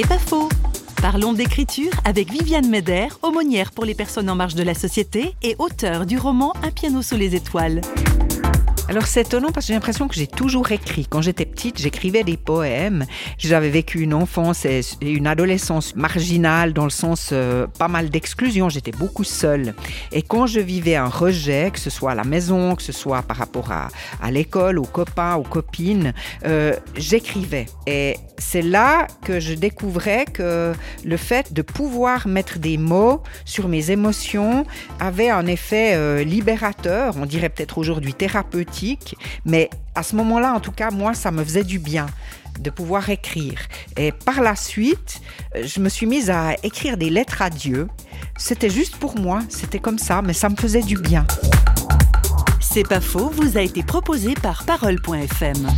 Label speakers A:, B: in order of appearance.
A: C'est pas faux. Parlons d'écriture avec Viviane Meder, aumônière pour les personnes en marge de la société et auteure du roman Un piano sous les étoiles.
B: Alors c'est étonnant parce que j'ai l'impression que j'ai toujours écrit. Quand j'étais petite, j'écrivais des poèmes. J'avais vécu une enfance et une adolescence marginale dans le sens euh, pas mal d'exclusion. J'étais beaucoup seule. Et quand je vivais un rejet, que ce soit à la maison, que ce soit par rapport à, à l'école, aux copains, aux copines, euh, j'écrivais. Et c'est là que je découvrais que le fait de pouvoir mettre des mots sur mes émotions avait un effet euh, libérateur, on dirait peut-être aujourd'hui thérapeutique mais à ce moment-là, en tout cas, moi, ça me faisait du bien de pouvoir écrire. Et par la suite, euh, je me suis mise à écrire des lettres à Dieu. C'était juste pour moi, c'était comme ça, mais ça me faisait du bien.
A: C'est pas faux, vous a été proposé par parole.fm.